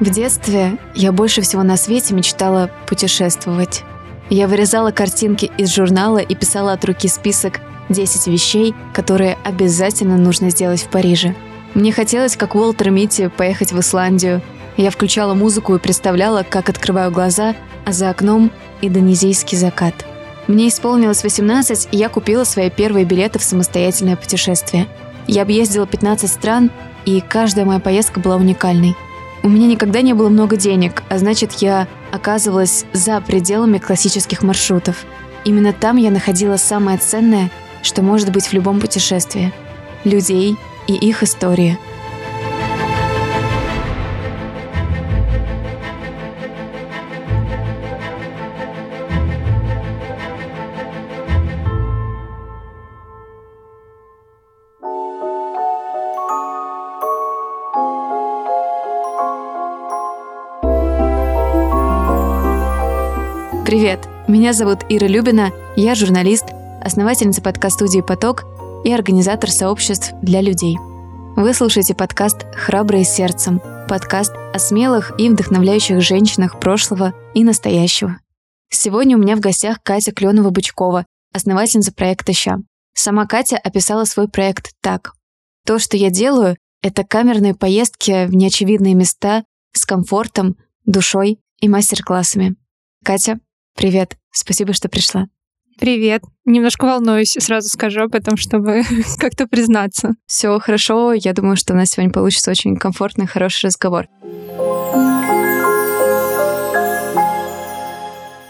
В детстве я больше всего на свете мечтала путешествовать. Я вырезала картинки из журнала и писала от руки список 10 вещей, которые обязательно нужно сделать в Париже. Мне хотелось, как Уолтер Митти, поехать в Исландию. Я включала музыку и представляла, как открываю глаза, а за окном – индонезийский закат. Мне исполнилось 18, и я купила свои первые билеты в самостоятельное путешествие. Я объездила 15 стран, и каждая моя поездка была уникальной – у меня никогда не было много денег, а значит, я оказывалась за пределами классических маршрутов. Именно там я находила самое ценное, что может быть в любом путешествии – людей и их истории – Меня зовут Ира Любина, я журналист, основательница подкаст-студии «Поток» и организатор сообществ для людей. Вы слушаете подкаст «Храбрые сердцем», подкаст о смелых и вдохновляющих женщинах прошлого и настоящего. Сегодня у меня в гостях Катя Кленова-Бычкова, основательница проекта «Ща». Сама Катя описала свой проект так. «То, что я делаю, это камерные поездки в неочевидные места с комфортом, душой и мастер-классами. Катя, Привет, спасибо, что пришла. Привет. Немножко волнуюсь, сразу скажу об этом, чтобы как-то признаться. Все хорошо. Я думаю, что у нас сегодня получится очень комфортный, хороший разговор.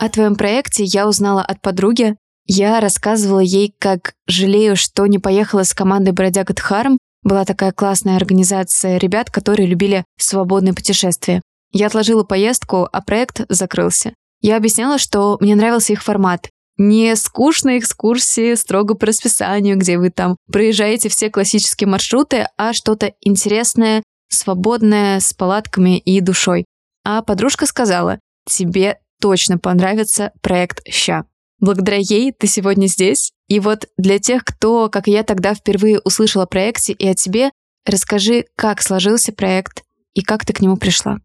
О твоем проекте я узнала от подруги. Я рассказывала ей, как жалею, что не поехала с командой Бродяга Дхарм. Была такая классная организация ребят, которые любили свободные путешествия. Я отложила поездку, а проект закрылся. Я объясняла, что мне нравился их формат. Не скучные экскурсии строго по расписанию, где вы там проезжаете все классические маршруты, а что-то интересное, свободное, с палатками и душой. А подружка сказала, тебе точно понравится проект «Ща». Благодаря ей ты сегодня здесь. И вот для тех, кто, как я тогда впервые услышала о проекте и о тебе, расскажи, как сложился проект и как ты к нему пришла.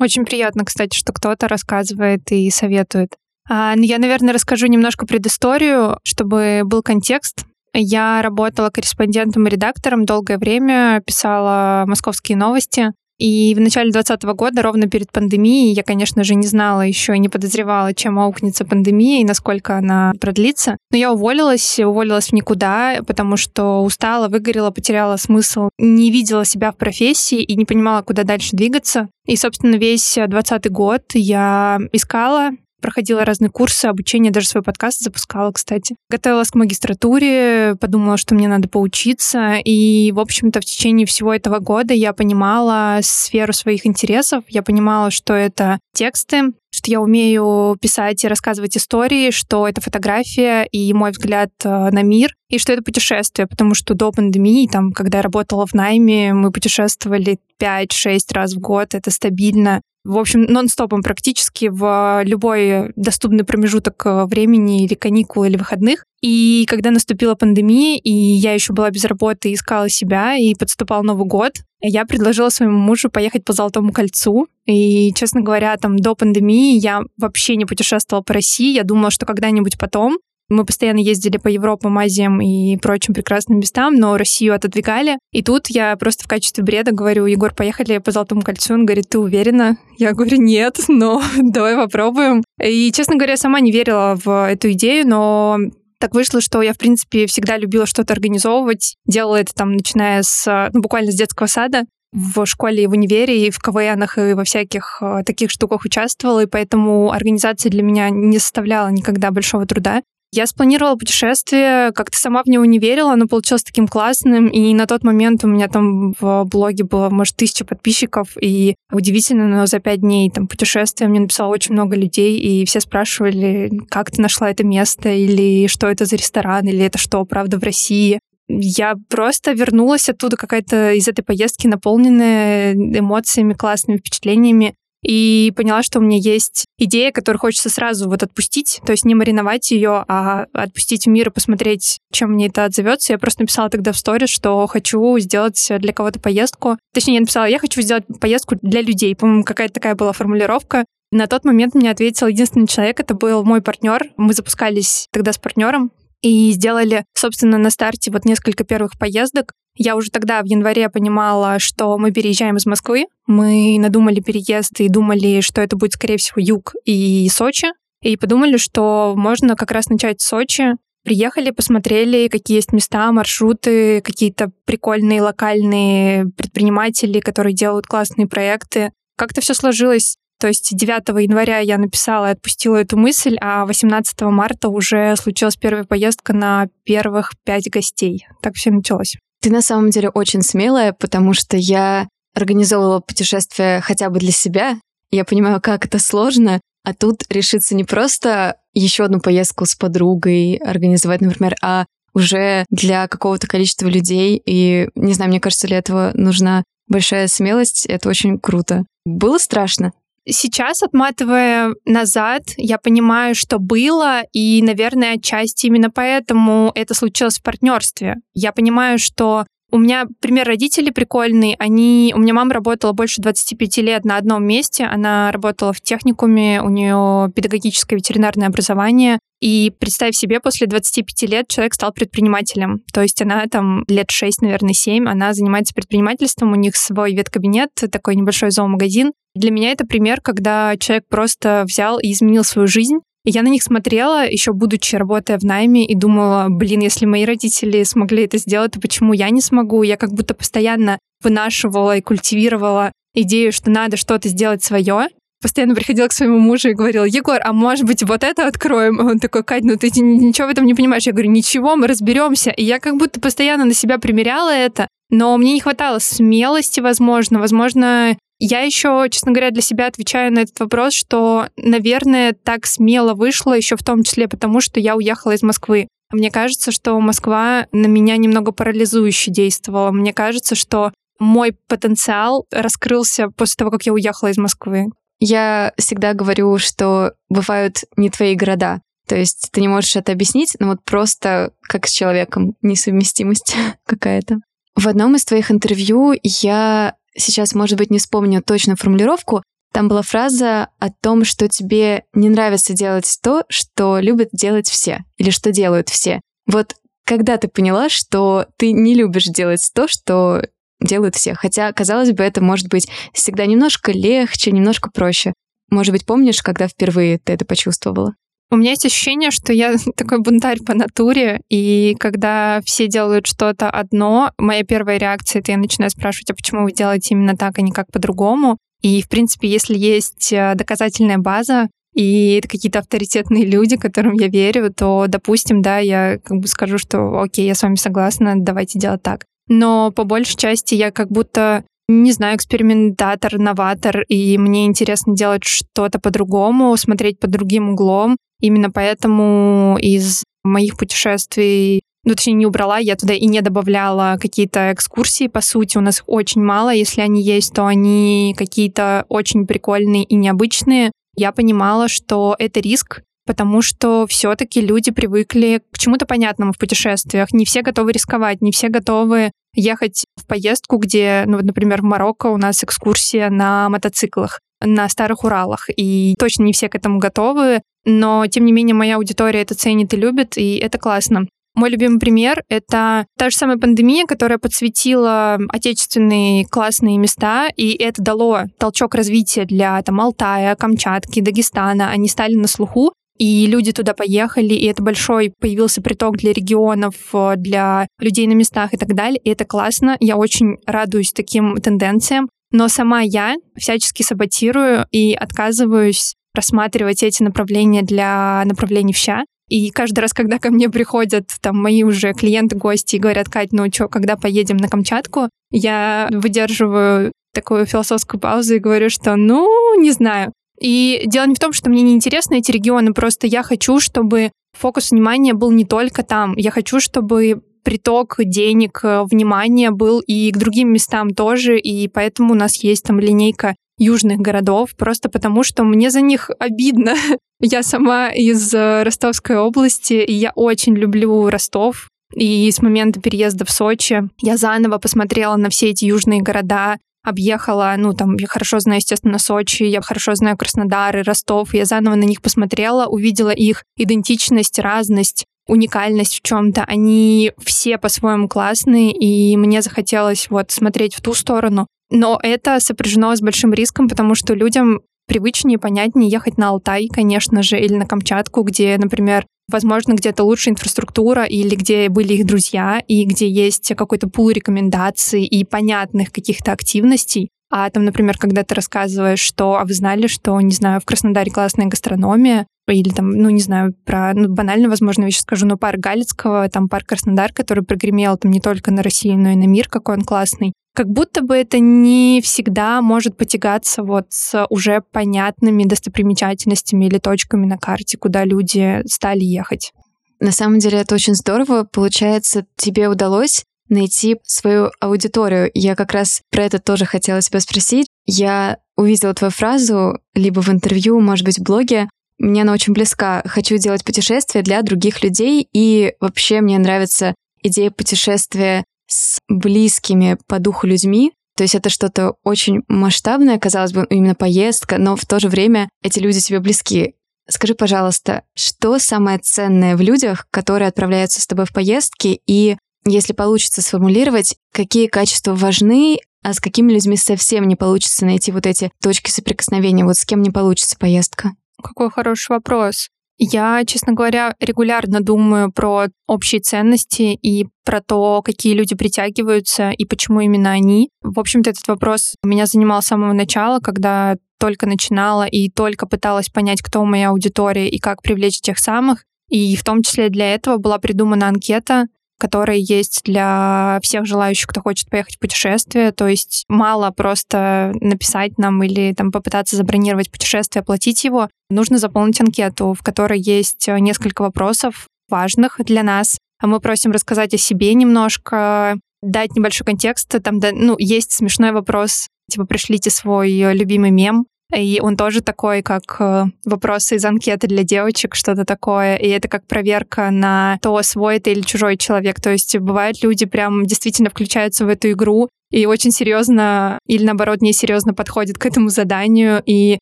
Очень приятно, кстати, что кто-то рассказывает и советует. А, ну, я, наверное, расскажу немножко предысторию, чтобы был контекст. Я работала корреспондентом и редактором долгое время, писала московские новости. И в начале 2020 года, ровно перед пандемией, я, конечно же, не знала еще и не подозревала, чем аукнется пандемия и насколько она продлится. Но я уволилась, уволилась в никуда, потому что устала, выгорела, потеряла смысл, не видела себя в профессии и не понимала, куда дальше двигаться. И, собственно, весь 2020 год я искала, проходила разные курсы, обучение, даже свой подкаст запускала, кстати. Готовилась к магистратуре, подумала, что мне надо поучиться. И, в общем-то, в течение всего этого года я понимала сферу своих интересов, я понимала, что это тексты, что я умею писать и рассказывать истории, что это фотография и мой взгляд э, на мир, и что это путешествие, потому что до пандемии, там, когда я работала в найме, мы путешествовали 5-6 раз в год, это стабильно в общем, нон-стопом практически в любой доступный промежуток э, времени или каникул, или выходных. И когда наступила пандемия, и я еще была без работы, искала себя, и подступал Новый год, я предложила своему мужу поехать по Золотому кольцу. И, честно говоря, там до пандемии я вообще не путешествовала по России. Я думала, что когда-нибудь потом мы постоянно ездили по Европам, Азиям и прочим прекрасным местам, но Россию отодвигали. И тут я просто в качестве бреда говорю, Егор, поехали по Золотому кольцу. Он говорит, ты уверена? Я говорю, нет, но давай попробуем. И, честно говоря, сама не верила в эту идею, но так вышло, что я, в принципе, всегда любила что-то организовывать. Делала это там, начиная с, ну, буквально с детского сада в школе и в универе, и в КВНах, и во всяких э, таких штуках участвовала, и поэтому организация для меня не составляла никогда большого труда. Я спланировала путешествие, как-то сама в него не верила, оно получилось таким классным, и на тот момент у меня там в блоге было, может, тысяча подписчиков, и удивительно, но за пять дней там путешествия мне написало очень много людей, и все спрашивали, как ты нашла это место, или что это за ресторан, или это что, правда, в России я просто вернулась оттуда какая-то из этой поездки, наполненная эмоциями, классными впечатлениями. И поняла, что у меня есть идея, которую хочется сразу вот отпустить, то есть не мариновать ее, а отпустить в мир и посмотреть, чем мне это отзовется. Я просто написала тогда в сторис, что хочу сделать для кого-то поездку. Точнее, я написала, я хочу сделать поездку для людей. По-моему, какая-то такая была формулировка. На тот момент мне ответил единственный человек, это был мой партнер. Мы запускались тогда с партнером и сделали, собственно, на старте вот несколько первых поездок. Я уже тогда в январе понимала, что мы переезжаем из Москвы. Мы надумали переезд и думали, что это будет, скорее всего, юг и Сочи. И подумали, что можно как раз начать с Сочи. Приехали, посмотрели, какие есть места, маршруты, какие-то прикольные локальные предприниматели, которые делают классные проекты. Как-то все сложилось то есть 9 января я написала и отпустила эту мысль, а 18 марта уже случилась первая поездка на первых пять гостей. Так все началось. Ты на самом деле очень смелая, потому что я организовывала путешествие хотя бы для себя. Я понимаю, как это сложно, а тут решиться не просто еще одну поездку с подругой организовать, например, а уже для какого-то количества людей. И не знаю, мне кажется, для этого нужна большая смелость. Это очень круто. Было страшно? Сейчас, отматывая назад, я понимаю, что было, и, наверное, отчасти именно поэтому это случилось в партнерстве. Я понимаю, что у меня пример родителей прикольный. Они... У меня мама работала больше 25 лет на одном месте. Она работала в техникуме, у нее педагогическое ветеринарное образование. И представь себе, после 25 лет человек стал предпринимателем. То есть она там лет 6, наверное, 7, она занимается предпринимательством, у них свой веткабинет, такой небольшой зоомагазин. Для меня это пример, когда человек просто взял и изменил свою жизнь. Я на них смотрела, еще будучи работая в найме, и думала, блин, если мои родители смогли это сделать, то почему я не смогу? Я как будто постоянно вынашивала и культивировала идею, что надо что-то сделать свое. Постоянно приходила к своему мужу и говорила, Егор, а может быть вот это откроем? Он такой, Кать, ну ты ничего в этом не понимаешь. Я говорю, ничего, мы разберемся. И я как будто постоянно на себя примеряла это, но мне не хватало смелости, возможно. Возможно, я еще, честно говоря, для себя отвечаю на этот вопрос, что, наверное, так смело вышло еще в том числе потому, что я уехала из Москвы. Мне кажется, что Москва на меня немного парализующе действовала. Мне кажется, что мой потенциал раскрылся после того, как я уехала из Москвы. Я всегда говорю, что бывают не твои города. То есть ты не можешь это объяснить, но вот просто как с человеком несовместимость какая-то. В одном из твоих интервью я сейчас, может быть, не вспомню точно формулировку, там была фраза о том, что тебе не нравится делать то, что любят делать все, или что делают все. Вот когда ты поняла, что ты не любишь делать то, что делают все? Хотя, казалось бы, это может быть всегда немножко легче, немножко проще. Может быть, помнишь, когда впервые ты это почувствовала? У меня есть ощущение, что я такой бунтарь по натуре, и когда все делают что-то одно, моя первая реакция — это я начинаю спрашивать, а почему вы делаете именно так, а не как по-другому? И, в принципе, если есть э, доказательная база, и это какие-то авторитетные люди, которым я верю, то, допустим, да, я как бы скажу, что окей, я с вами согласна, давайте делать так. Но по большей части я как будто не знаю, экспериментатор, новатор, и мне интересно делать что-то по-другому, смотреть под другим углом. Именно поэтому из моих путешествий ну, точнее, не убрала, я туда и не добавляла какие-то экскурсии, по сути, у нас очень мало, если они есть, то они какие-то очень прикольные и необычные. Я понимала, что это риск, потому что все-таки люди привыкли к чему-то понятному в путешествиях. Не все готовы рисковать, не все готовы ехать в поездку, где, ну, вот, например, в Марокко у нас экскурсия на мотоциклах на старых Уралах, и точно не все к этому готовы, но, тем не менее, моя аудитория это ценит и любит, и это классно. Мой любимый пример — это та же самая пандемия, которая подсветила отечественные классные места, и это дало толчок развития для там, Алтая, Камчатки, Дагестана. Они стали на слуху, и люди туда поехали, и это большой появился приток для регионов, для людей на местах и так далее, и это классно. Я очень радуюсь таким тенденциям. Но сама я всячески саботирую и отказываюсь рассматривать эти направления для направлений в. И каждый раз, когда ко мне приходят там мои уже клиенты, гости и говорят, Кать, ну что, когда поедем на Камчатку, я выдерживаю такую философскую паузу и говорю, что ну, не знаю. И дело не в том, что мне не интересны эти регионы, просто я хочу, чтобы фокус внимания был не только там. Я хочу, чтобы приток денег, э, внимания был и к другим местам тоже, и поэтому у нас есть там линейка южных городов, просто потому что мне за них обидно. Я сама из э, Ростовской области, и я очень люблю Ростов. И с момента переезда в Сочи я заново посмотрела на все эти южные города, объехала, ну, там, я хорошо знаю, естественно, Сочи, я хорошо знаю Краснодар и Ростов, я заново на них посмотрела, увидела их идентичность, разность, уникальность в чем-то. Они все по-своему классные, и мне захотелось вот смотреть в ту сторону. Но это сопряжено с большим риском, потому что людям привычнее, понятнее ехать на Алтай, конечно же, или на Камчатку, где, например, возможно, где-то лучше инфраструктура или где были их друзья, и где есть какой-то пул рекомендаций и понятных каких-то активностей. А там, например, когда ты рассказываешь, что, а вы знали, что, не знаю, в Краснодаре классная гастрономия, или там, ну, не знаю, про, ну, банально, возможно, вещи скажу, но парк Галицкого, там парк Краснодар, который прогремел там не только на Россию, но и на мир, какой он классный. Как будто бы это не всегда может потягаться вот с уже понятными достопримечательностями или точками на карте, куда люди стали ехать. На самом деле это очень здорово. Получается, тебе удалось найти свою аудиторию. Я как раз про это тоже хотела тебя спросить. Я увидела твою фразу либо в интервью, может быть, в блоге. Мне она очень близка. Хочу делать путешествия для других людей, и вообще мне нравится идея путешествия с близкими по духу людьми. То есть это что-то очень масштабное, казалось бы, именно поездка, но в то же время эти люди тебе близки. Скажи, пожалуйста, что самое ценное в людях, которые отправляются с тобой в поездки, и если получится сформулировать, какие качества важны, а с какими людьми совсем не получится найти вот эти точки соприкосновения, вот с кем не получится поездка? Какой хороший вопрос. Я, честно говоря, регулярно думаю про общие ценности и про то, какие люди притягиваются и почему именно они. В общем-то, этот вопрос меня занимал с самого начала, когда только начинала и только пыталась понять, кто моя аудитория и как привлечь тех самых. И в том числе для этого была придумана анкета, которая есть для всех желающих, кто хочет поехать в путешествие. То есть мало просто написать нам или там попытаться забронировать путешествие, оплатить его. Нужно заполнить анкету, в которой есть несколько вопросов важных для нас. А мы просим рассказать о себе немножко, дать небольшой контекст. Там, ну, есть смешной вопрос, типа, пришлите свой любимый мем, и он тоже такой, как э, вопросы из анкеты для девочек, что-то такое. И это как проверка на то, свой это или чужой человек. То есть бывают люди прям действительно включаются в эту игру и очень серьезно или наоборот несерьезно подходят к этому заданию и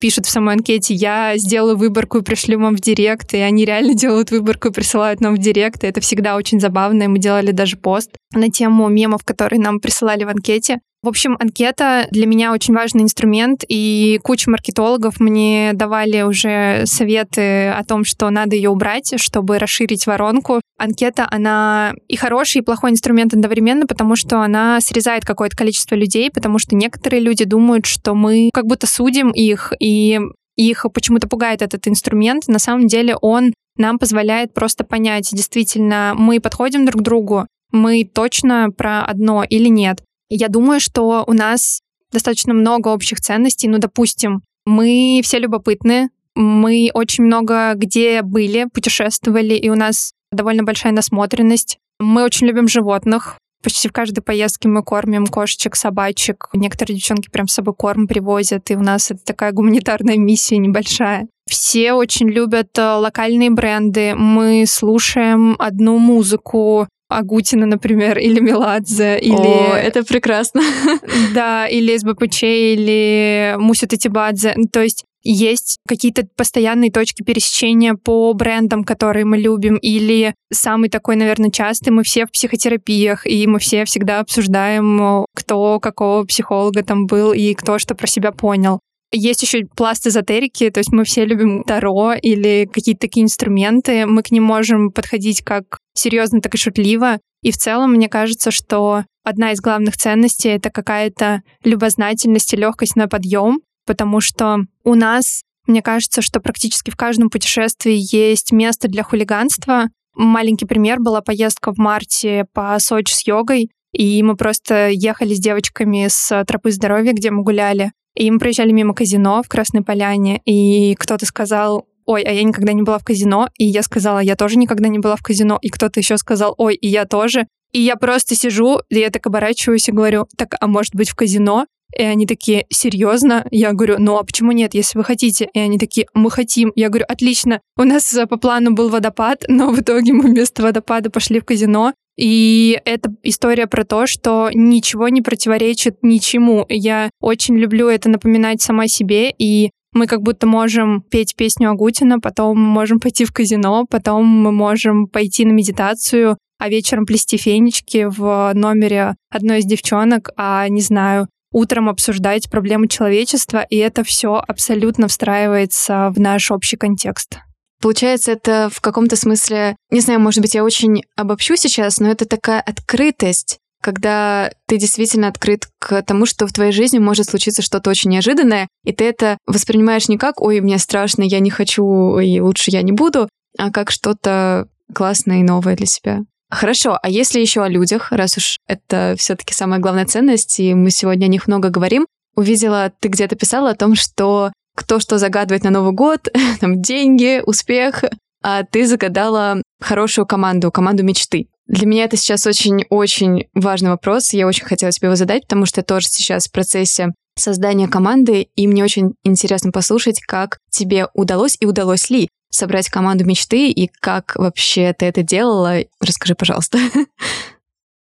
пишут в самой анкете «я сделаю выборку и пришлю вам в директ», и они реально делают выборку и присылают нам в директ, и это всегда очень забавно, и мы делали даже пост на тему мемов, которые нам присылали в анкете. В общем, анкета для меня очень важный инструмент, и куча маркетологов мне давали уже советы о том, что надо ее убрать, чтобы расширить воронку. Анкета, она и хороший, и плохой инструмент одновременно, потому что она срезает какое-то количество людей, потому что некоторые люди думают, что мы как будто судим их, и их почему-то пугает этот инструмент. На самом деле он нам позволяет просто понять, действительно, мы подходим друг к другу, мы точно про одно или нет. Я думаю, что у нас достаточно много общих ценностей. Ну, допустим, мы все любопытны, мы очень много где были, путешествовали, и у нас довольно большая насмотренность. Мы очень любим животных. Почти в каждой поездке мы кормим кошечек, собачек. Некоторые девчонки прям с собой корм привозят, и у нас это такая гуманитарная миссия небольшая. Все очень любят э, локальные бренды. Мы слушаем одну музыку, Агутина, например, или Меладзе, или... О, это прекрасно. Да, или СБПЧ, или Муся Татибадзе. То есть есть какие-то постоянные точки пересечения по брендам, которые мы любим, или самый такой, наверное, частый, мы все в психотерапиях, и мы все всегда обсуждаем, кто какого психолога там был и кто что про себя понял. Есть еще пласт эзотерики, то есть мы все любим таро или какие-то такие инструменты. Мы к ним можем подходить как серьезно, так и шутливо. И в целом, мне кажется, что одна из главных ценностей — это какая-то любознательность и легкость на подъем, потому что у нас, мне кажется, что практически в каждом путешествии есть место для хулиганства. Маленький пример была поездка в марте по Сочи с йогой, и мы просто ехали с девочками с тропы здоровья, где мы гуляли, и мы проезжали мимо казино в Красной Поляне, и кто-то сказал, ой, а я никогда не была в казино, и я сказала, я тоже никогда не была в казино, и кто-то еще сказал, ой, и я тоже. И я просто сижу, и я так оборачиваюсь и говорю, так, а может быть в казино? И они такие, серьезно? Я говорю, ну а почему нет, если вы хотите? И они такие, мы хотим. Я говорю, отлично. У нас по плану был водопад, но в итоге мы вместо водопада пошли в казино. И это история про то, что ничего не противоречит ничему. Я очень люблю это напоминать сама себе, и мы как будто можем петь песню Агутина, потом мы можем пойти в казино, потом мы можем пойти на медитацию, а вечером плести фенечки в номере одной из девчонок, а, не знаю, утром обсуждать проблемы человечества, и это все абсолютно встраивается в наш общий контекст. Получается, это в каком-то смысле, не знаю, может быть, я очень обобщу сейчас, но это такая открытость, когда ты действительно открыт к тому, что в твоей жизни может случиться что-то очень неожиданное, и ты это воспринимаешь не как «Ой, мне страшно, я не хочу, и лучше я не буду», а как что-то классное и новое для себя. Хорошо, а если еще о людях, раз уж это все-таки самая главная ценность, и мы сегодня о них много говорим, увидела, ты где-то писала о том, что кто что загадывает на Новый год, там деньги, успех, а ты загадала хорошую команду, команду мечты. Для меня это сейчас очень-очень важный вопрос. Я очень хотела тебе его задать, потому что я тоже сейчас в процессе создания команды, и мне очень интересно послушать, как тебе удалось и удалось ли собрать команду мечты и как вообще ты это делала. Расскажи, пожалуйста.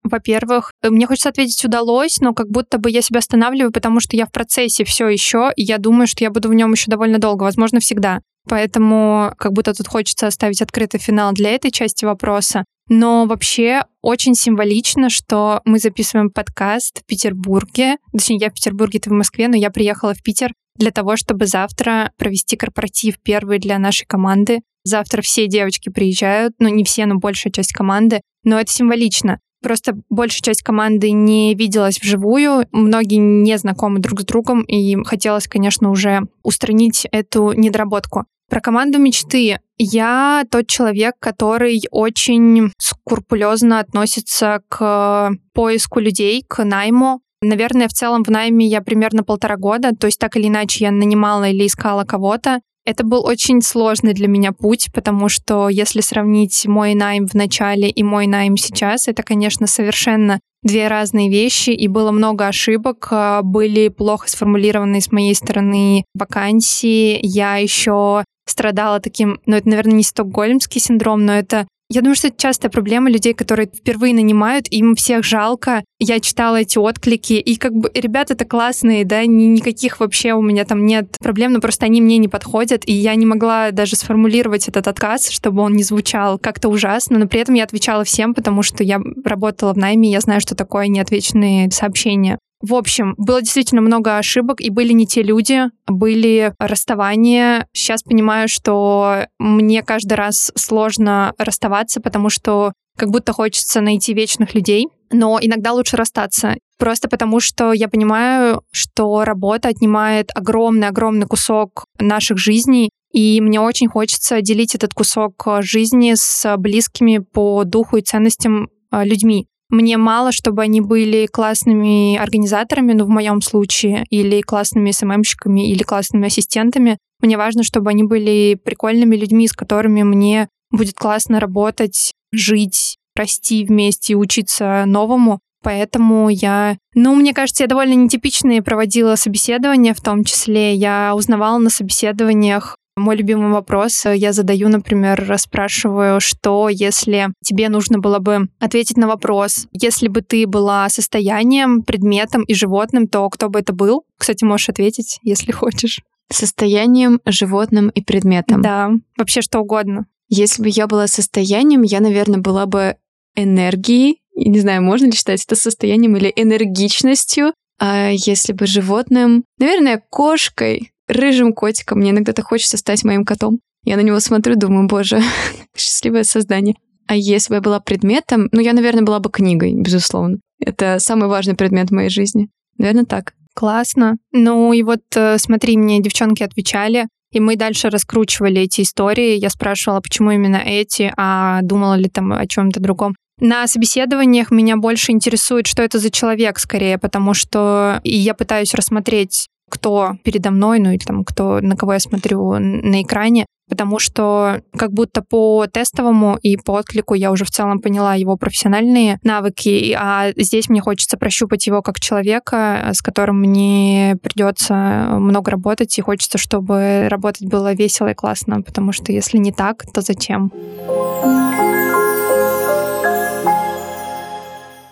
Во-первых, мне хочется ответить удалось, но как будто бы я себя останавливаю, потому что я в процессе все еще, и я думаю, что я буду в нем еще довольно долго, возможно, всегда. Поэтому как будто тут хочется оставить открытый финал для этой части вопроса. Но вообще очень символично, что мы записываем подкаст в Петербурге. Точнее, я в Петербурге, ты в Москве, но я приехала в Питер для того, чтобы завтра провести корпоратив первый для нашей команды. Завтра все девочки приезжают, ну не все, но большая часть команды. Но это символично. Просто большая часть команды не виделась вживую, многие не знакомы друг с другом, и хотелось, конечно, уже устранить эту недоработку. Про команду мечты. Я тот человек, который очень скрупулезно относится к поиску людей, к найму. Наверное, в целом в найме я примерно полтора года, то есть так или иначе я нанимала или искала кого-то. Это был очень сложный для меня путь, потому что если сравнить мой найм в начале и мой найм сейчас, это, конечно, совершенно две разные вещи, и было много ошибок, а, были плохо сформулированы с моей стороны вакансии. Я еще страдала таким, ну это, наверное, не стокгольмский синдром, но это я думаю, что это частая проблема людей, которые впервые нанимают, им всех жалко. Я читала эти отклики, и как бы ребята-то классные, да, никаких вообще у меня там нет проблем, но просто они мне не подходят, и я не могла даже сформулировать этот отказ, чтобы он не звучал как-то ужасно, но при этом я отвечала всем, потому что я работала в найме, я знаю, что такое неотвеченные сообщения. В общем, было действительно много ошибок, и были не те люди, были расставания. Сейчас понимаю, что мне каждый раз сложно расставаться, потому что как будто хочется найти вечных людей, но иногда лучше расстаться. Просто потому, что я понимаю, что работа отнимает огромный-огромный кусок наших жизней, и мне очень хочется делить этот кусок жизни с близкими по духу и ценностям а, людьми. Мне мало, чтобы они были классными организаторами, ну, в моем случае, или классными СММщиками, или классными ассистентами. Мне важно, чтобы они были прикольными людьми, с которыми мне будет классно работать, жить, расти вместе, учиться новому. Поэтому я, ну, мне кажется, я довольно нетипичные проводила собеседования, в том числе я узнавала на собеседованиях мой любимый вопрос я задаю, например, спрашиваю, что если тебе нужно было бы ответить на вопрос, если бы ты была состоянием, предметом и животным, то кто бы это был? Кстати, можешь ответить, если хочешь. Состоянием, животным и предметом. Да, вообще что угодно. Если бы я была состоянием, я, наверное, была бы энергией. И не знаю, можно ли считать это состоянием или энергичностью. А если бы животным, наверное, кошкой, рыжим котиком. Мне иногда так хочется стать моим котом. Я на него смотрю, думаю, боже, счастливое создание. А если бы я была предметом, ну, я, наверное, была бы книгой, безусловно. Это самый важный предмет в моей жизни. Наверное, так. Классно. Ну и вот э, смотри, мне девчонки отвечали, и мы дальше раскручивали эти истории. Я спрашивала, почему именно эти, а думала ли там о чем-то другом. На собеседованиях меня больше интересует, что это за человек скорее, потому что я пытаюсь рассмотреть кто передо мной, ну или там кто, на кого я смотрю на экране, потому что как будто по тестовому и по отклику я уже в целом поняла его профессиональные навыки, а здесь мне хочется прощупать его как человека, с которым мне придется много работать, и хочется, чтобы работать было весело и классно, потому что если не так, то зачем?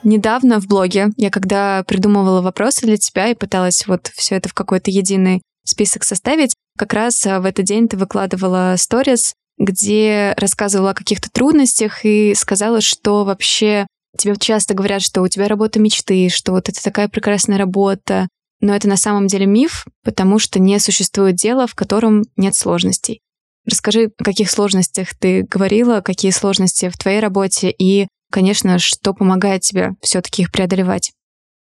Недавно в блоге я когда придумывала вопросы для тебя и пыталась вот все это в какой-то единый список составить, как раз а, в этот день ты выкладывала сторис, где рассказывала о каких-то трудностях и сказала, что вообще тебе часто говорят, что у тебя работа мечты, что вот это такая прекрасная работа, но это на самом деле миф, потому что не существует дела, в котором нет сложностей. Расскажи, о каких сложностях ты говорила, какие сложности в твоей работе и, конечно, что помогает тебе все-таки их преодолевать.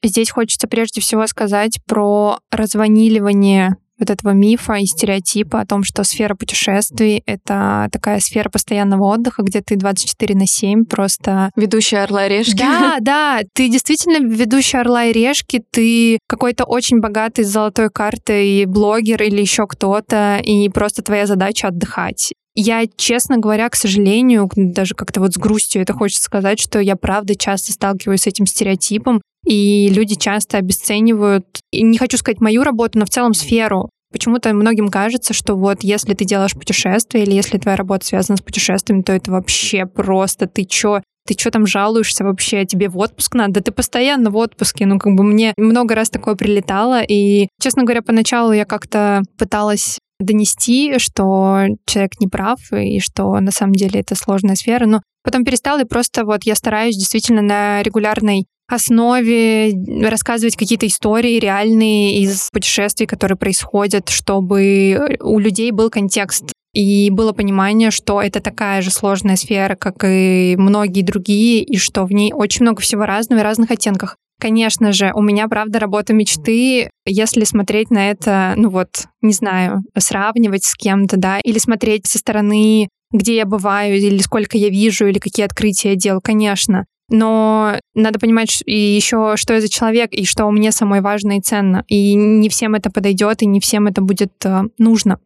Здесь хочется прежде всего сказать про развониливание вот этого мифа и стереотипа о том, что сфера путешествий — это такая сфера постоянного отдыха, где ты 24 на 7 просто... Ведущая «Орла и решки». Да, да, ты действительно ведущая «Орла и решки», ты какой-то очень богатый с золотой картой блогер или еще кто-то, и просто твоя задача отдыхать. Я, честно говоря, к сожалению, даже как-то вот с грустью это хочется сказать, что я правда часто сталкиваюсь с этим стереотипом, и люди часто обесценивают, не хочу сказать мою работу, но в целом сферу. Почему-то многим кажется, что вот если ты делаешь путешествие или если твоя работа связана с путешествиями, то это вообще просто ты чё, ты что там жалуешься вообще, тебе в отпуск надо? Да ты постоянно в отпуске. Ну, как бы мне много раз такое прилетало. И, честно говоря, поначалу я как-то пыталась донести, что человек не прав и что на самом деле это сложная сфера. Но потом перестала, и просто вот я стараюсь действительно на регулярной основе рассказывать какие-то истории реальные из путешествий, которые происходят, чтобы у людей был контекст и было понимание, что это такая же сложная сфера, как и многие другие, и что в ней очень много всего разного и разных оттенках. Конечно же, у меня, правда, работа мечты, если смотреть на это, ну вот, не знаю, сравнивать с кем-то, да, или смотреть со стороны, где я бываю, или сколько я вижу, или какие открытия я делаю, конечно. Но надо понимать и еще, что я за человек, и что мне самое важно и ценно. И не всем это подойдет, и не всем это будет э, нужно.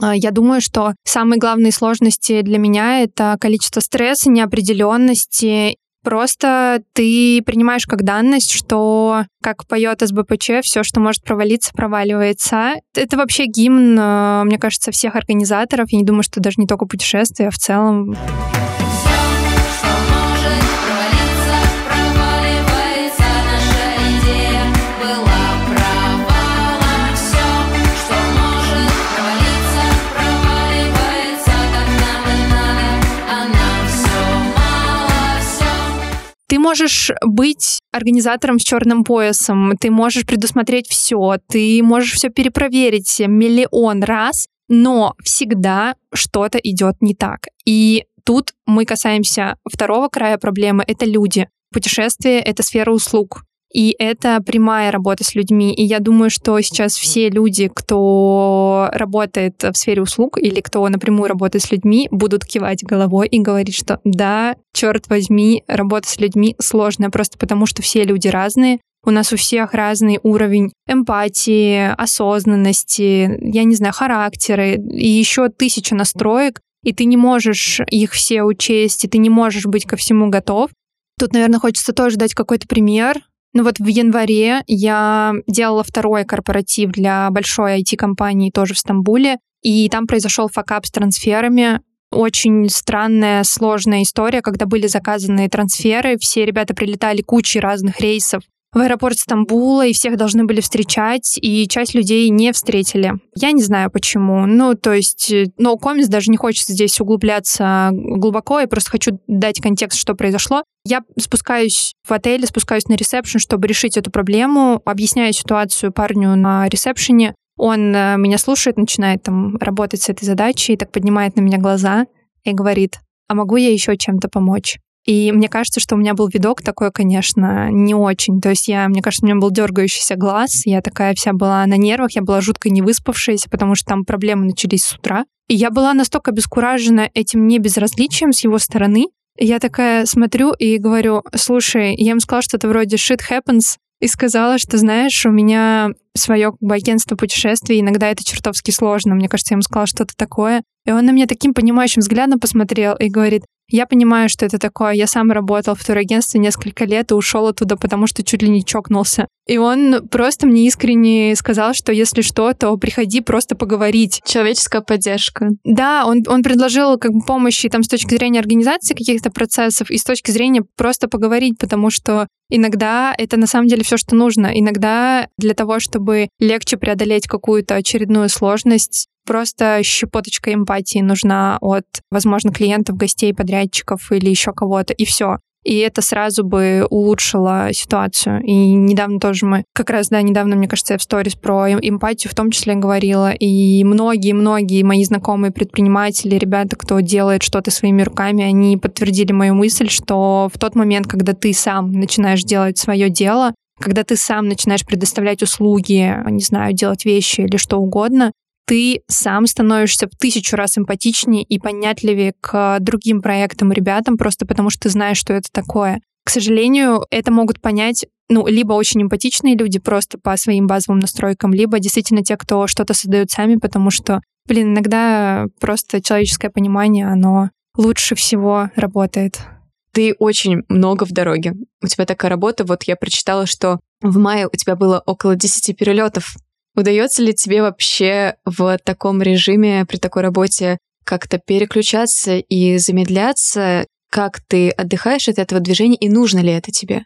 А, я думаю, что самые главные сложности для меня это количество стресса, неопределенности Просто ты принимаешь как данность, что, как поет СБПЧ, все, что может провалиться, проваливается. Это вообще гимн, э, мне кажется, всех организаторов. Я не думаю, что даже не только путешествия, а в целом. Можешь быть организатором с черным поясом, ты можешь предусмотреть все, ты можешь все перепроверить миллион раз, но всегда что-то идет не так. И тут мы касаемся второго края проблемы — это люди. Путешествие — это сфера услуг. И это прямая работа с людьми. И я думаю, что сейчас все люди, кто работает в сфере услуг или кто напрямую работает с людьми, будут кивать головой и говорить, что да, черт возьми, работа с людьми сложная, просто потому что все люди разные, у нас у всех разный уровень эмпатии, осознанности, я не знаю, характеры и еще тысяча настроек, и ты не можешь их все учесть, и ты не можешь быть ко всему готов. Тут, наверное, хочется тоже дать какой-то пример. Ну вот в январе я делала второй корпоратив для большой IT-компании тоже в Стамбуле, и там произошел факап с трансферами. Очень странная, сложная история, когда были заказаны трансферы, все ребята прилетали кучей разных рейсов в аэропорт Стамбула, и всех должны были встречать, и часть людей не встретили. Я не знаю почему. Ну, то есть, no comments, даже не хочется здесь углубляться глубоко, я просто хочу дать контекст, что произошло. Я спускаюсь в отеле, спускаюсь на ресепшн, чтобы решить эту проблему, объясняю ситуацию парню на ресепшене. Он э, меня слушает, начинает там работать с этой задачей, так поднимает на меня глаза и говорит, а могу я еще чем-то помочь? И мне кажется, что у меня был видок такой, конечно, не очень. То есть я, мне кажется, у меня был дергающийся глаз, я такая вся была на нервах, я была жутко не выспавшаяся, потому что там проблемы начались с утра. И я была настолько обескуражена этим небезразличием с его стороны, я такая смотрю и говорю, слушай, я ему сказала что-то вроде shit happens, и сказала, что, знаешь, у меня свое как бы, агентство путешествий, иногда это чертовски сложно. Мне кажется, я ему сказала что-то такое. И он на меня таким понимающим взглядом посмотрел и говорит, я понимаю, что это такое. Я сам работал в турагентстве несколько лет и ушел оттуда, потому что чуть ли не чокнулся. И он просто мне искренне сказал, что если что, то приходи просто поговорить. Человеческая поддержка. Да, он, он предложил как бы помощи там с точки зрения организации каких-то процессов и с точки зрения просто поговорить, потому что иногда это на самом деле все, что нужно. Иногда для того, чтобы легче преодолеть какую-то очередную сложность, Просто щепоточка эмпатии нужна от, возможно, клиентов, гостей, подрядчиков или еще кого-то, и все. И это сразу бы улучшило ситуацию. И недавно тоже мы, как раз, да, недавно, мне кажется, я в сторис про эм, эмпатию в том числе говорила. И многие-многие мои знакомые предприниматели, ребята, кто делает что-то своими руками, они подтвердили мою мысль, что в тот момент, когда ты сам начинаешь делать свое дело, когда ты сам начинаешь предоставлять услуги, не знаю, делать вещи или что угодно, ты сам становишься в тысячу раз эмпатичнее и понятливее к другим проектам ребятам, просто потому что ты знаешь, что это такое. К сожалению, это могут понять ну, либо очень эмпатичные люди просто по своим базовым настройкам, либо действительно те, кто что-то создают сами, потому что, блин, иногда просто человеческое понимание, оно лучше всего работает. Ты очень много в дороге. У тебя такая работа. Вот я прочитала, что в мае у тебя было около 10 перелетов Удается ли тебе вообще в таком режиме, при такой работе, как-то переключаться и замедляться? Как ты отдыхаешь от этого движения и нужно ли это тебе?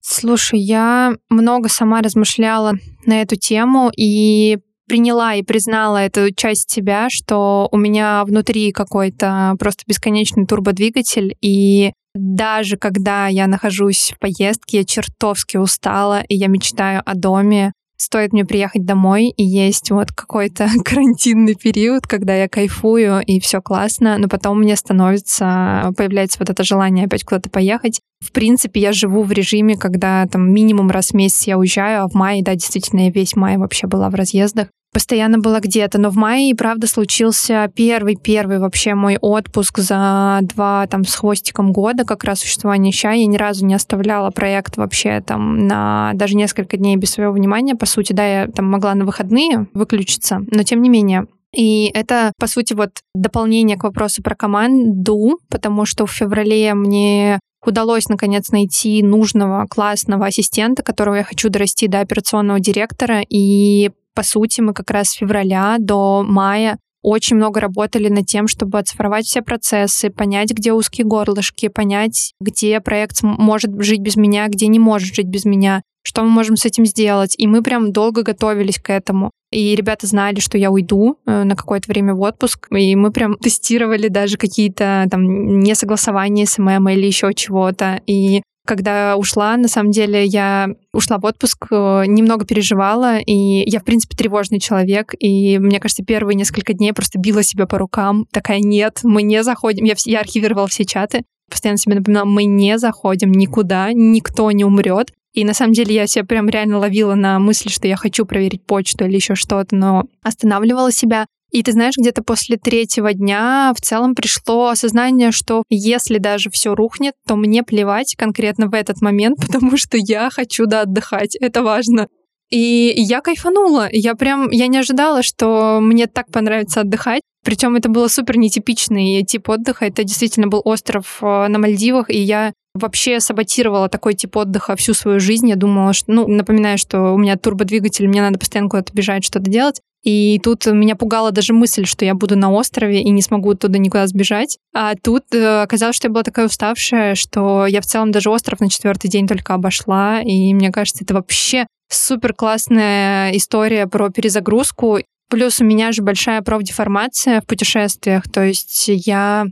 Слушай, я много сама размышляла на эту тему и приняла и признала эту часть себя, что у меня внутри какой-то просто бесконечный турбодвигатель, и даже когда я нахожусь в поездке, я чертовски устала, и я мечтаю о доме, стоит мне приехать домой, и есть вот какой-то карантинный период, когда я кайфую, и все классно, но потом мне становится, появляется вот это желание опять куда-то поехать. В принципе, я живу в режиме, когда там минимум раз в месяц я уезжаю, а в мае, да, действительно, я весь май вообще была в разъездах постоянно была где-то. Но в мае, правда, случился первый-первый вообще мой отпуск за два там с хвостиком года как раз существования ща. Я ни разу не оставляла проект вообще там на даже несколько дней без своего внимания. По сути, да, я там могла на выходные выключиться, но тем не менее, и это, по сути, вот дополнение к вопросу про команду, потому что в феврале мне удалось наконец найти нужного классного ассистента, которого я хочу дорасти до операционного директора. И по сути, мы как раз с февраля до мая очень много работали над тем, чтобы оцифровать все процессы, понять, где узкие горлышки, понять, где проект может жить без меня, где не может жить без меня, что мы можем с этим сделать. И мы прям долго готовились к этому. И ребята знали, что я уйду э, на какое-то время в отпуск, и мы прям тестировали даже какие-то там несогласования с ММ или еще чего-то. И когда ушла, на самом деле, я ушла в отпуск, э, немного переживала, и я, в принципе, тревожный человек, и мне кажется, первые несколько дней просто била себя по рукам, такая, нет, мы не заходим, я, я архивировала все чаты, постоянно себе напоминала, мы не заходим никуда, никто не умрет. И на самом деле я себя прям реально ловила на мысли, что я хочу проверить почту или еще что-то, но останавливала себя. И ты знаешь, где-то после третьего дня в целом пришло осознание, что если даже все рухнет, то мне плевать конкретно в этот момент, потому что я хочу да отдыхать. Это важно. И я кайфанула. Я прям, я не ожидала, что мне так понравится отдыхать. Причем это было супер нетипичный тип отдыха. Это действительно был остров э, на Мальдивах, и я вообще саботировала такой тип отдыха всю свою жизнь. Я думала, что, ну, напоминаю, что у меня турбодвигатель, мне надо постоянно куда-то бежать, что-то делать. И тут меня пугала даже мысль, что я буду на острове и не смогу туда никуда сбежать. А тут э, оказалось, что я была такая уставшая, что я в целом даже остров на четвертый день только обошла. И мне кажется, это вообще супер классная история про перезагрузку. Плюс у меня же большая профдеформация в путешествиях. То есть я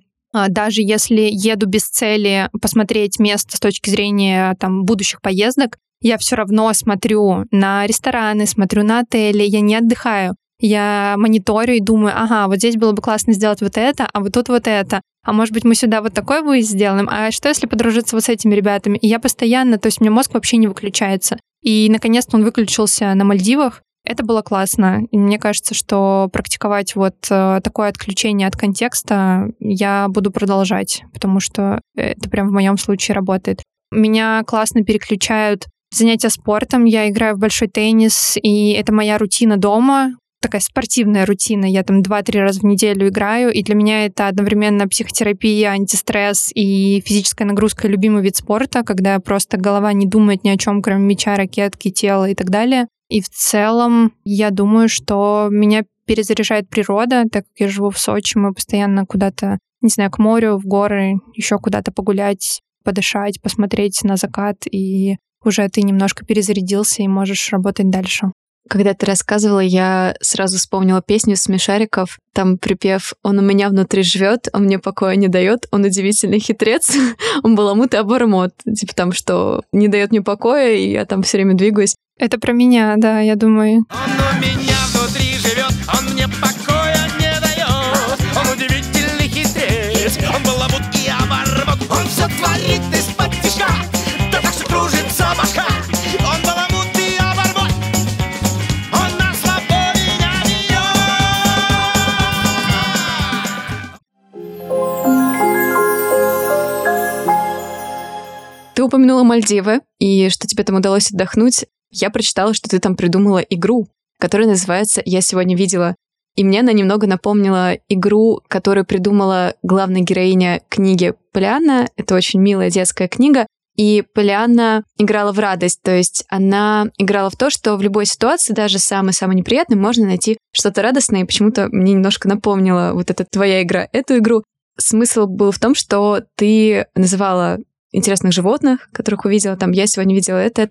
даже если еду без цели посмотреть место с точки зрения там, будущих поездок, я все равно смотрю на рестораны, смотрю на отели, я не отдыхаю я мониторю и думаю, ага, вот здесь было бы классно сделать вот это, а вот тут вот это. А может быть, мы сюда вот такой выезд сделаем? А что, если подружиться вот с этими ребятами? И я постоянно, то есть у меня мозг вообще не выключается. И, наконец-то, он выключился на Мальдивах. Это было классно. И мне кажется, что практиковать вот э, такое отключение от контекста я буду продолжать, потому что это прям в моем случае работает. Меня классно переключают занятия спортом. Я играю в большой теннис, и это моя рутина дома такая спортивная рутина. Я там 2-3 раза в неделю играю, и для меня это одновременно психотерапия, антистресс и физическая нагрузка, любимый вид спорта, когда просто голова не думает ни о чем, кроме мяча, ракетки, тела и так далее. И в целом я думаю, что меня перезаряжает природа, так как я живу в Сочи, мы постоянно куда-то, не знаю, к морю, в горы, еще куда-то погулять, подышать, посмотреть на закат, и уже ты немножко перезарядился и можешь работать дальше. Когда ты рассказывала, я сразу вспомнила песню смешариков. Там припев «Он у меня внутри живет, он мне покоя не дает, он удивительный хитрец, он баламут и обормот». Типа там, что не дает мне покоя, и я там все время двигаюсь. Это про меня, да, я думаю. Он у меня внутри живет, он мне покоя не дает, он удивительный хитрец, он баламут и обормот, он все творит из-под тишка, да так что кружится башка. Он баламут и обормот, он на свободе не Ты упомянула Мальдивы, и что тебе там удалось отдохнуть. Я прочитала, что ты там придумала игру, которая называется «Я сегодня видела». И мне она немного напомнила игру, которую придумала главная героиня книги Полианна. Это очень милая детская книга. И Полианна играла в радость, то есть она играла в то, что в любой ситуации, даже самой-самой неприятной, можно найти что-то радостное, и почему-то мне немножко напомнила вот эта твоя игра эту игру. Смысл был в том, что ты называла интересных животных, которых увидела, там, я сегодня видела это.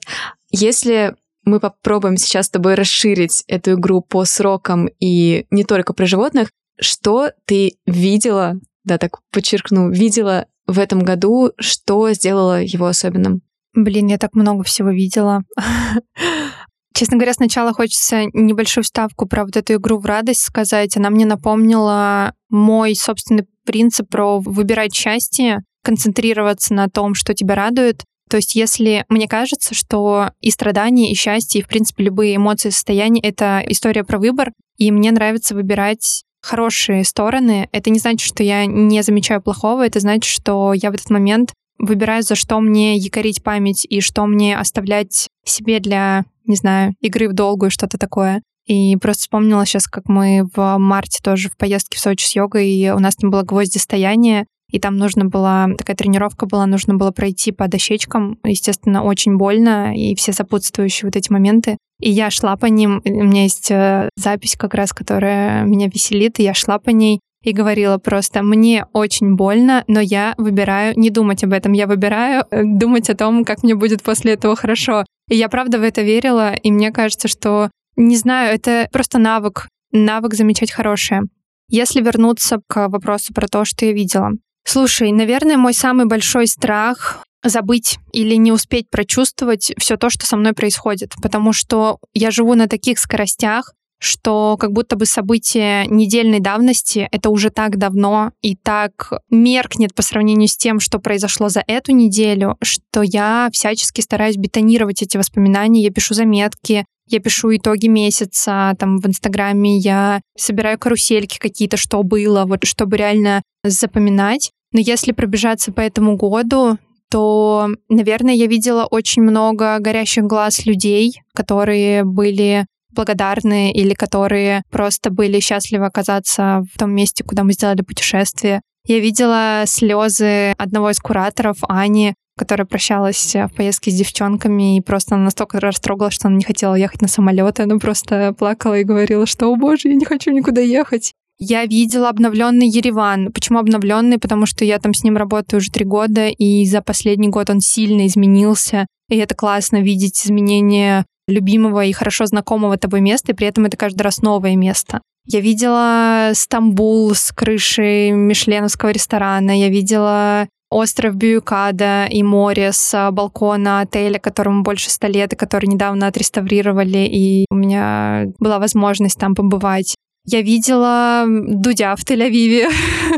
Если мы попробуем сейчас с тобой расширить эту игру по срокам и не только про животных, что ты видела, да, так подчеркну, видела в этом году, что сделало его особенным? Блин, я так много всего видела. Честно говоря, сначала хочется небольшую вставку про вот эту игру в радость сказать. Она мне напомнила мой собственный принцип про выбирать счастье, концентрироваться на том, что тебя радует. То есть если мне кажется, что и страдания, и счастье, и, в принципе, любые эмоции, состояния — это история про выбор, и мне нравится выбирать хорошие стороны. Это не значит, что я не замечаю плохого, это значит, что я в этот момент выбираю, за что мне якорить память и что мне оставлять себе для, не знаю, игры в долгую, что-то такое. И просто вспомнила сейчас, как мы в марте тоже в поездке в Сочи с йогой, и у нас там было гвоздистояние, и там нужно было, такая тренировка была, нужно было пройти по дощечкам, естественно, очень больно, и все сопутствующие вот эти моменты. И я шла по ним, у меня есть э, запись как раз, которая меня веселит, и я шла по ней и говорила просто, мне очень больно, но я выбираю не думать об этом, я выбираю э, думать о том, как мне будет после этого хорошо. И я правда в это верила, и мне кажется, что, не знаю, это просто навык, навык замечать хорошее. Если вернуться к вопросу про то, что я видела. Слушай, наверное, мой самый большой страх забыть или не успеть прочувствовать все то, что со мной происходит, потому что я живу на таких скоростях, что как будто бы событие недельной давности — это уже так давно и так меркнет по сравнению с тем, что произошло за эту неделю, что я всячески стараюсь бетонировать эти воспоминания. Я пишу заметки, я пишу итоги месяца, там в Инстаграме я собираю карусельки какие-то, что было, вот чтобы реально запоминать. Но если пробежаться по этому году, то, наверное, я видела очень много горящих глаз людей, которые были благодарны или которые просто были счастливы оказаться в том месте, куда мы сделали путешествие. Я видела слезы одного из кураторов, Ани, которая прощалась в поездке с девчонками и просто настолько растрогала, что она не хотела ехать на самолет. Она просто плакала и говорила, что, о боже, я не хочу никуда ехать. Я видела обновленный Ереван. Почему обновленный? Потому что я там с ним работаю уже три года, и за последний год он сильно изменился. И это классно видеть изменения любимого и хорошо знакомого тобой места, и при этом это каждый раз новое место. Я видела Стамбул с крышей мишленовского ресторана, я видела остров Бьюкада и море с балкона отеля, которому больше ста лет, и который недавно отреставрировали, и у меня была возможность там побывать. Я видела Дудя в Тель-Авиве.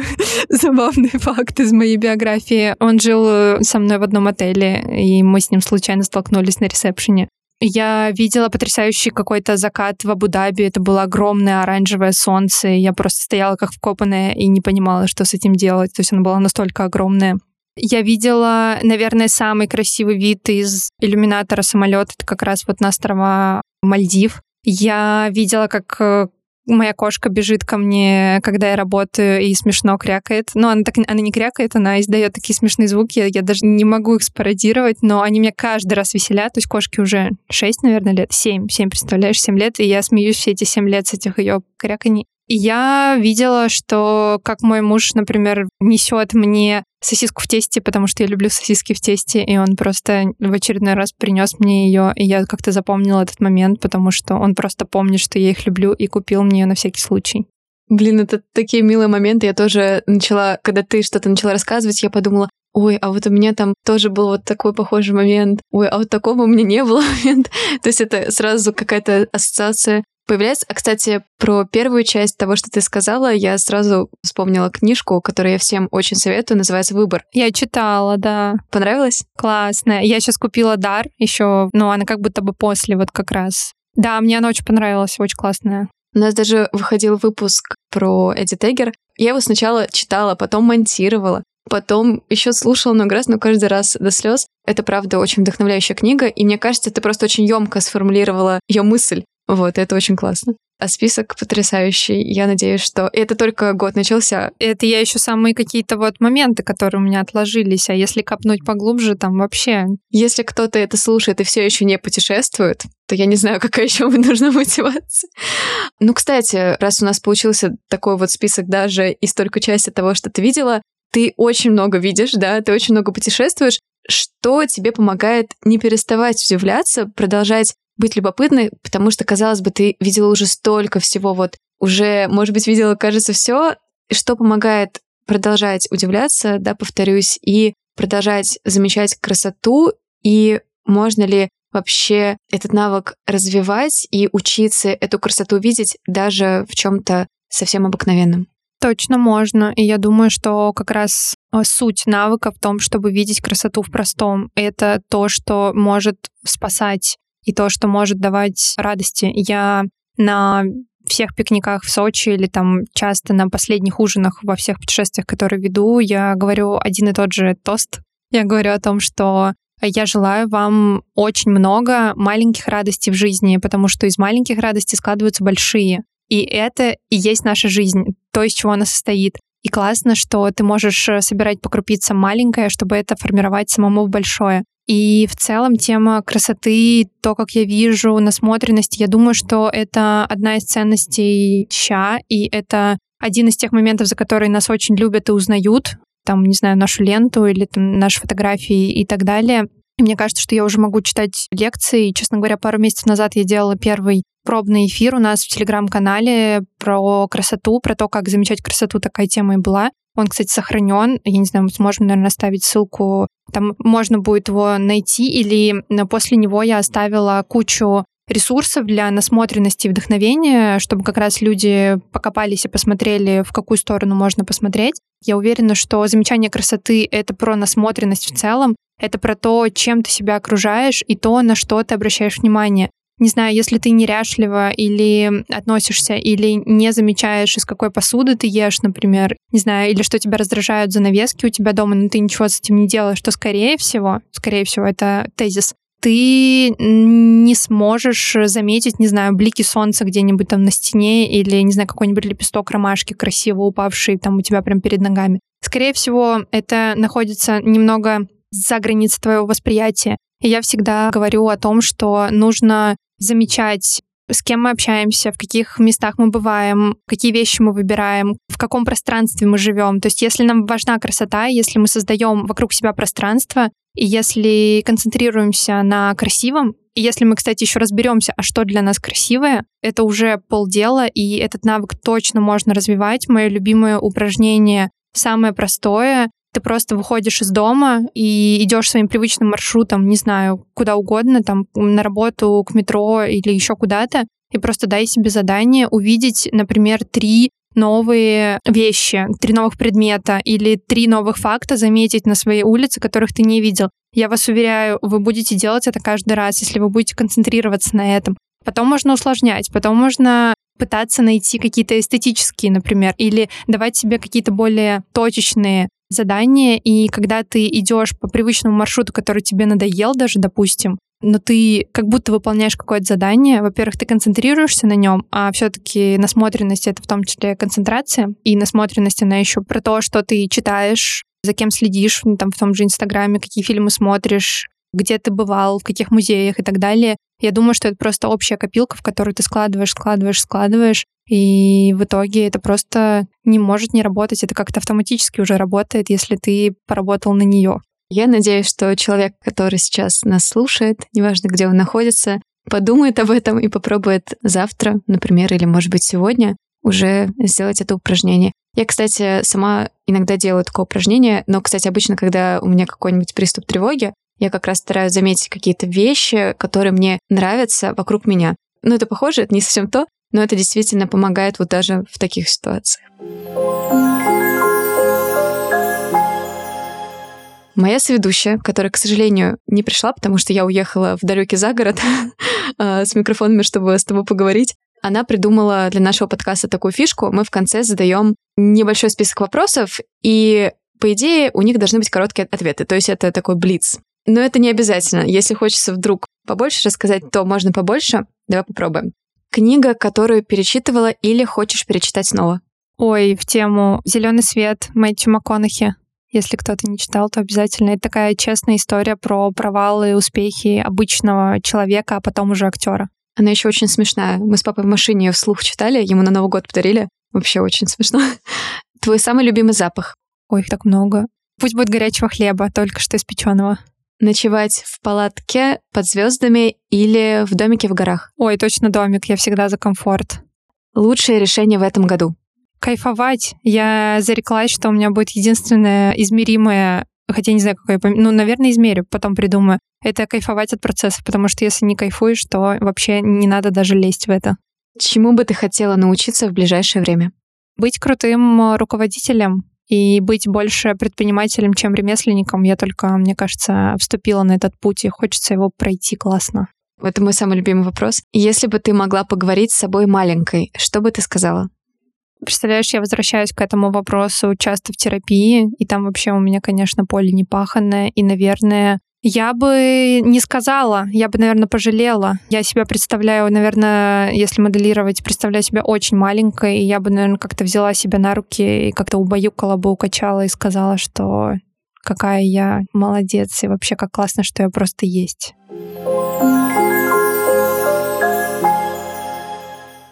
Забавный факт из моей биографии. Он жил э, со мной в одном отеле, и мы с ним случайно столкнулись на ресепшене. Я видела потрясающий какой-то закат в Абу-Даби. Это было огромное оранжевое солнце. Я просто стояла как вкопанная и не понимала, что с этим делать. То есть оно было настолько огромное. Я видела, наверное, самый красивый вид из иллюминатора самолета. Это как раз вот на острова Мальдив. Я видела, как э, моя кошка бежит ко мне, когда я работаю, и смешно крякает. Но она так она не крякает, она издает такие смешные звуки. Я, я даже не могу их спародировать, но они меня каждый раз веселят. То есть кошке уже 6, наверное, лет, 7, 7, представляешь, 7 лет, и я смеюсь все эти 7 лет с этих ее кряканий. Я видела, что как мой муж, например, несет мне сосиску в тесте, потому что я люблю сосиски в тесте, и он просто в очередной раз принес мне ее, и я как-то запомнила этот момент, потому что он просто помнит, что я их люблю, и купил мне ее на всякий случай. Блин, это такие милые моменты. Я тоже начала, когда ты что-то начала рассказывать, я подумала, ой, а вот у меня там тоже был вот такой похожий момент, ой, а вот такого у меня не было момента. То есть это сразу какая-то ассоциация появляется. А, кстати, про первую часть того, что ты сказала, я сразу вспомнила книжку, которую я всем очень советую, называется «Выбор». Я читала, да. Понравилось? Классно. Я сейчас купила «Дар» еще, ну, она как будто бы после вот как раз. Да, мне она очень понравилась, очень классная. У нас даже выходил выпуск про Эдди Тегер. Я его сначала читала, потом монтировала, потом еще слушала много раз, но каждый раз до слез. Это, правда, очень вдохновляющая книга, и мне кажется, ты просто очень емко сформулировала ее мысль. Вот, это очень классно. А список потрясающий. Я надеюсь, что это только год начался. Это я еще самые какие-то вот моменты, которые у меня отложились. А если копнуть поглубже, там вообще... Если кто-то это слушает и все еще не путешествует, то я не знаю, какая еще нужна мотивация. Ну, кстати, раз у нас получился такой вот список даже и столько части того, что ты видела, ты очень много видишь, да, ты очень много путешествуешь. Что тебе помогает не переставать удивляться, продолжать быть любопытной, потому что, казалось бы, ты видела уже столько всего, вот уже, может быть, видела, кажется, все, что помогает продолжать удивляться, да, повторюсь, и продолжать замечать красоту, и можно ли вообще этот навык развивать и учиться эту красоту видеть даже в чем-то совсем обыкновенном. Точно можно. И я думаю, что как раз а, суть навыка в том, чтобы видеть красоту в простом. Это то, что может спасать и то, что может давать радости. Я на всех пикниках в Сочи или там часто на последних ужинах во всех путешествиях, которые веду, я говорю один и тот же тост. Я говорю о том, что я желаю вам очень много маленьких радостей в жизни, потому что из маленьких радостей складываются большие. И это и есть наша жизнь, то, из чего она состоит. И классно, что ты можешь собирать по крупицам маленькое, чтобы это формировать самому в большое. И в целом тема красоты, то, как я вижу, насмотренность, я думаю, что это одна из ценностей ща, и это один из тех моментов, за которые нас очень любят и узнают, там, не знаю, нашу ленту или там, наши фотографии и так далее. Мне кажется, что я уже могу читать лекции. Честно говоря, пару месяцев назад я делала первый пробный эфир у нас в телеграм-канале про красоту, про то, как замечать красоту, такая тема и была. Он, кстати, сохранен. Я не знаю, мы сможем, наверное, оставить ссылку. Там можно будет его найти. Или после него я оставила кучу ресурсов для насмотренности и вдохновения, чтобы как раз люди покопались и посмотрели, в какую сторону можно посмотреть. Я уверена, что замечание красоты — это про насмотренность в целом, это про то, чем ты себя окружаешь и то, на что ты обращаешь внимание не знаю, если ты неряшливо или относишься, или не замечаешь, из какой посуды ты ешь, например, не знаю, или что тебя раздражают занавески у тебя дома, но ты ничего с этим не делаешь, то, скорее всего, скорее всего, это тезис, ты не сможешь заметить, не знаю, блики солнца где-нибудь там на стене или, не знаю, какой-нибудь лепесток ромашки красиво упавший там у тебя прям перед ногами. Скорее всего, это находится немного за границей твоего восприятия. И я всегда говорю о том, что нужно замечать с кем мы общаемся, в каких местах мы бываем, какие вещи мы выбираем, в каком пространстве мы живем. То есть если нам важна красота, если мы создаем вокруг себя пространство, и если концентрируемся на красивом, и если мы, кстати, еще разберемся, а что для нас красивое, это уже полдела, и этот навык точно можно развивать. Мое любимое упражнение самое простое ты просто выходишь из дома и идешь своим привычным маршрутом, не знаю, куда угодно, там, на работу, к метро или еще куда-то, и просто дай себе задание увидеть, например, три новые вещи, три новых предмета или три новых факта заметить на своей улице, которых ты не видел. Я вас уверяю, вы будете делать это каждый раз, если вы будете концентрироваться на этом. Потом можно усложнять, потом можно пытаться найти какие-то эстетические, например, или давать себе какие-то более точечные задание, и когда ты идешь по привычному маршруту, который тебе надоел даже, допустим, но ты как будто выполняешь какое-то задание. Во-первых, ты концентрируешься на нем, а все-таки насмотренность это в том числе концентрация, и насмотренность она еще про то, что ты читаешь, за кем следишь, ну, там в том же Инстаграме, какие фильмы смотришь, где ты бывал, в каких музеях и так далее. Я думаю, что это просто общая копилка, в которую ты складываешь, складываешь, складываешь, и в итоге это просто не может не работать. Это как-то автоматически уже работает, если ты поработал на нее. Я надеюсь, что человек, который сейчас нас слушает, неважно, где он находится, подумает об этом и попробует завтра, например, или, может быть, сегодня уже сделать это упражнение. Я, кстати, сама иногда делаю такое упражнение, но, кстати, обычно, когда у меня какой-нибудь приступ тревоги, я как раз стараюсь заметить какие-то вещи, которые мне нравятся вокруг меня. Ну, это похоже, это не совсем то, но это действительно помогает вот даже в таких ситуациях. Моя соведущая, которая, к сожалению, не пришла, потому что я уехала в далекий загород а, с микрофонами, чтобы с тобой поговорить, она придумала для нашего подкаста такую фишку. Мы в конце задаем небольшой список вопросов, и, по идее, у них должны быть короткие ответы. То есть это такой блиц. Но это не обязательно. Если хочется вдруг побольше рассказать, то можно побольше. Давай попробуем. Книга, которую перечитывала или хочешь перечитать снова? Ой, в тему «Зеленый свет» Мэтью МакКонахи. Если кто-то не читал, то обязательно. Это такая честная история про провалы и успехи обычного человека, а потом уже актера. Она еще очень смешная. Мы с папой в машине ее вслух читали, ему на Новый год подарили. Вообще очень смешно. Твой самый любимый запах? Ой, их так много. Пусть будет горячего хлеба, только что испеченного. Ночевать в палатке под звездами или в домике в горах? Ой, точно домик, я всегда за комфорт. Лучшее решение в этом году? кайфовать. Я зареклась, что у меня будет единственное измеримое, хотя не знаю, какое, ну, наверное, измерю, потом придумаю. Это кайфовать от процесса, потому что если не кайфуешь, то вообще не надо даже лезть в это. Чему бы ты хотела научиться в ближайшее время? Быть крутым руководителем и быть больше предпринимателем, чем ремесленником. Я только, мне кажется, вступила на этот путь, и хочется его пройти классно. Это мой самый любимый вопрос. Если бы ты могла поговорить с собой маленькой, что бы ты сказала? Представляешь, я возвращаюсь к этому вопросу часто в терапии, и там вообще у меня, конечно, поле непаханное, и, наверное, я бы не сказала, я бы, наверное, пожалела. Я себя представляю, наверное, если моделировать, представляю себя очень маленькой, и я бы, наверное, как-то взяла себя на руки и как-то убаюкала бы, укачала и сказала, что какая я молодец, и вообще как классно, что я просто есть.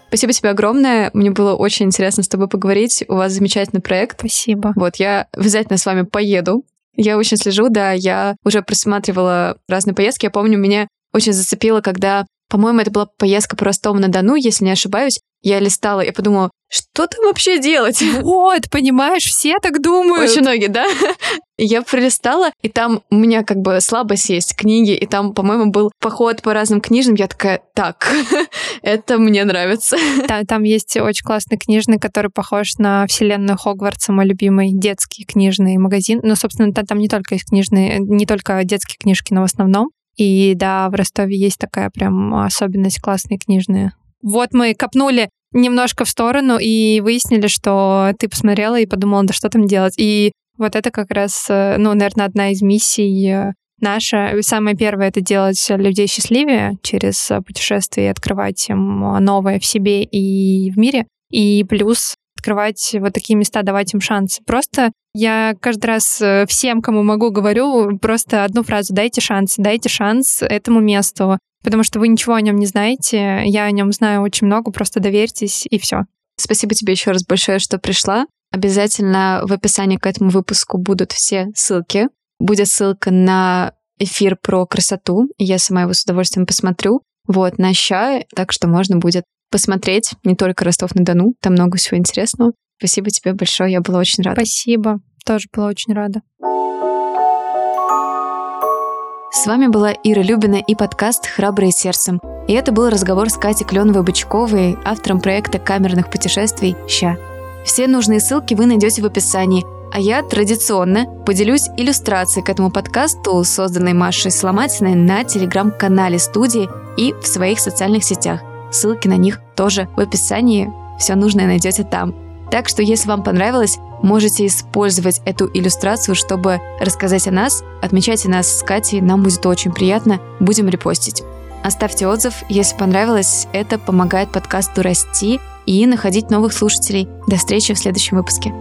Спасибо тебе огромное. Мне было очень интересно с тобой поговорить. У вас замечательный проект. Спасибо. Вот, я обязательно с вами поеду. Я очень слежу, да, я уже просматривала разные поездки. Я помню, меня очень зацепило, когда, по-моему, это была поездка по Ростову-на-Дону, если не ошибаюсь. Я листала, я подумала, что там вообще делать? Вот, понимаешь, все так думают. Очень многие, да? я пролистала, и там у меня как бы слабость есть книги, и там, по-моему, был поход по разным книжным. Я такая, так, это мне нравится. Да, там есть очень классный книжный, который похож на вселенную Хогвартса, мой любимый детский книжный магазин. Ну, собственно, там не только есть книжные, не только детские книжки, но в основном. И да, в Ростове есть такая прям особенность классные книжные. Вот мы копнули немножко в сторону и выяснили, что ты посмотрела и подумала, да что там делать. И вот это как раз, э, ну, наверное, одна из миссий э, наша. Самое первое — это делать людей счастливее через э, путешествия и открывать им новое в себе и в мире. И плюс открывать вот такие места, давать им шанс. Просто я каждый раз всем, кому могу, говорю просто одну фразу «дайте шанс», «дайте шанс этому месту», потому что вы ничего о нем не знаете, я о нем знаю очень много, просто доверьтесь и все. Спасибо тебе еще раз большое, что пришла. Обязательно в описании к этому выпуску будут все ссылки. Будет ссылка на эфир про красоту. Я сама его с удовольствием посмотрю. Вот, на ща, так что можно будет посмотреть не только Ростов-на-Дону, там много всего интересного. Спасибо тебе большое, я была очень рада. Спасибо, тоже была очень рада. С вами была Ира Любина и подкаст «Храбрые сердцем». И это был разговор с Катей Кленовой-Бычковой, автором проекта камерных путешествий «Ща». Все нужные ссылки вы найдете в описании. А я традиционно поделюсь иллюстрацией к этому подкасту, созданной Машей Сломатиной на телеграм-канале студии и в своих социальных сетях. Ссылки на них тоже в описании. Все нужное найдете там. Так что, если вам понравилось, можете использовать эту иллюстрацию, чтобы рассказать о нас. Отмечайте нас с Катей, нам будет очень приятно. Будем репостить. Оставьте отзыв, если понравилось. Это помогает подкасту расти и находить новых слушателей. До встречи в следующем выпуске.